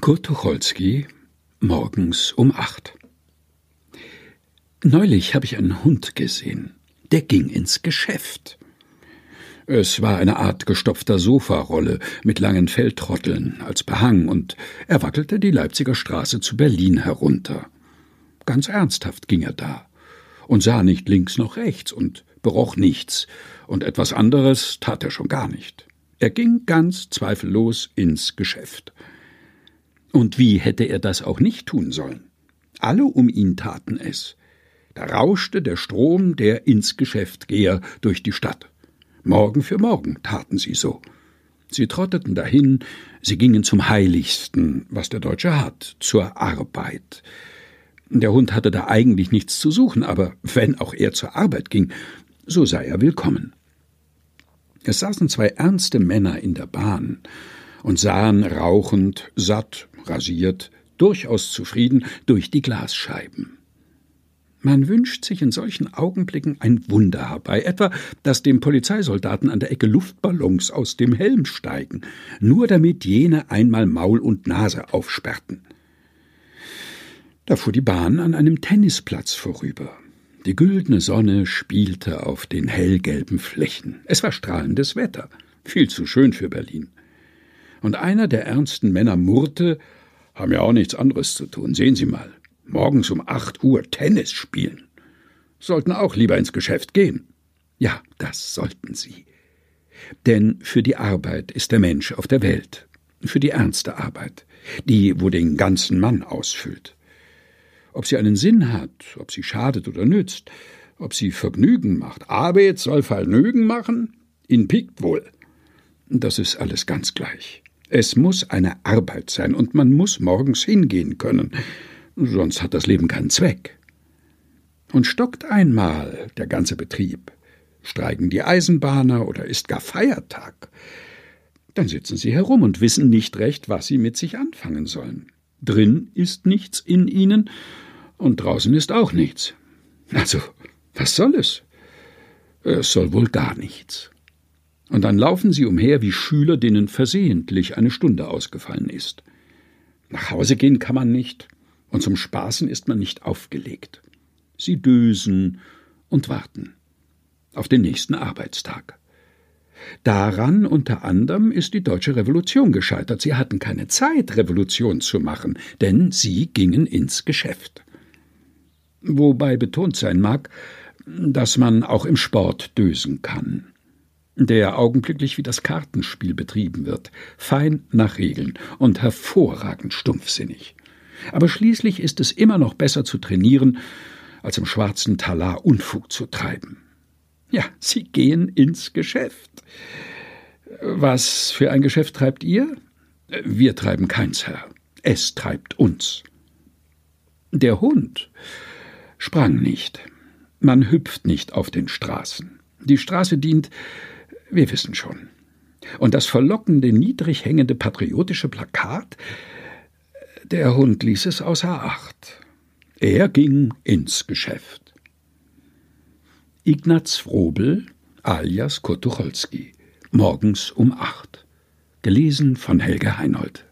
Kurt Tucholsky, morgens um acht. Neulich habe ich einen Hund gesehen. Der ging ins Geschäft. Es war eine Art gestopfter Sofarolle mit langen Feldtrotteln als Behang, und er wackelte die Leipziger Straße zu Berlin herunter. Ganz ernsthaft ging er da und sah nicht links noch rechts und beroch nichts, und etwas anderes tat er schon gar nicht. Er ging ganz zweifellos ins Geschäft. Und wie hätte er das auch nicht tun sollen? Alle um ihn taten es. Da rauschte der Strom der ins Geschäft geher durch die Stadt. Morgen für morgen taten sie so. Sie trotteten dahin, sie gingen zum Heiligsten, was der Deutsche hat, zur Arbeit. Der Hund hatte da eigentlich nichts zu suchen, aber wenn auch er zur Arbeit ging, so sei er willkommen. Es saßen zwei ernste Männer in der Bahn und sahen rauchend, satt rasiert, durchaus zufrieden durch die Glasscheiben. Man wünscht sich in solchen Augenblicken ein Wunder herbei, etwa, dass dem Polizeisoldaten an der Ecke Luftballons aus dem Helm steigen, nur damit jene einmal Maul und Nase aufsperrten. Da fuhr die Bahn an einem Tennisplatz vorüber. Die güldene Sonne spielte auf den hellgelben Flächen. Es war strahlendes Wetter, viel zu schön für Berlin. Und einer der ernsten Männer murrte, haben ja auch nichts anderes zu tun. Sehen Sie mal, morgens um acht Uhr Tennis spielen. Sollten auch lieber ins Geschäft gehen. Ja, das sollten Sie. Denn für die Arbeit ist der Mensch auf der Welt. Für die ernste Arbeit, die, wo den ganzen Mann ausfüllt. Ob sie einen Sinn hat, ob sie schadet oder nützt, ob sie Vergnügen macht. Arbeit soll Vergnügen machen? In pikt wohl. Das ist alles ganz gleich. Es muss eine Arbeit sein, und man muss morgens hingehen können, sonst hat das Leben keinen Zweck. Und stockt einmal der ganze Betrieb, streiken die Eisenbahner oder ist gar Feiertag, dann sitzen sie herum und wissen nicht recht, was sie mit sich anfangen sollen. Drin ist nichts in ihnen und draußen ist auch nichts. Also, was soll es? Es soll wohl gar nichts und dann laufen sie umher wie Schüler, denen versehentlich eine Stunde ausgefallen ist. Nach Hause gehen kann man nicht, und zum Spaßen ist man nicht aufgelegt. Sie dösen und warten auf den nächsten Arbeitstag. Daran unter anderem ist die deutsche Revolution gescheitert. Sie hatten keine Zeit, Revolution zu machen, denn sie gingen ins Geschäft. Wobei betont sein mag, dass man auch im Sport dösen kann der augenblicklich wie das Kartenspiel betrieben wird, fein nach Regeln und hervorragend stumpfsinnig. Aber schließlich ist es immer noch besser zu trainieren, als im schwarzen Talar Unfug zu treiben. Ja, Sie gehen ins Geschäft. Was für ein Geschäft treibt ihr? Wir treiben keins, Herr. Es treibt uns. Der Hund sprang nicht. Man hüpft nicht auf den Straßen. Die Straße dient wir wissen schon. Und das verlockende, niedrig hängende patriotische Plakat? Der Hund ließ es außer Acht. Er ging ins Geschäft. Ignaz Frobel, alias Kurt Tucholsky, morgens um acht. Gelesen von Helge Heinold.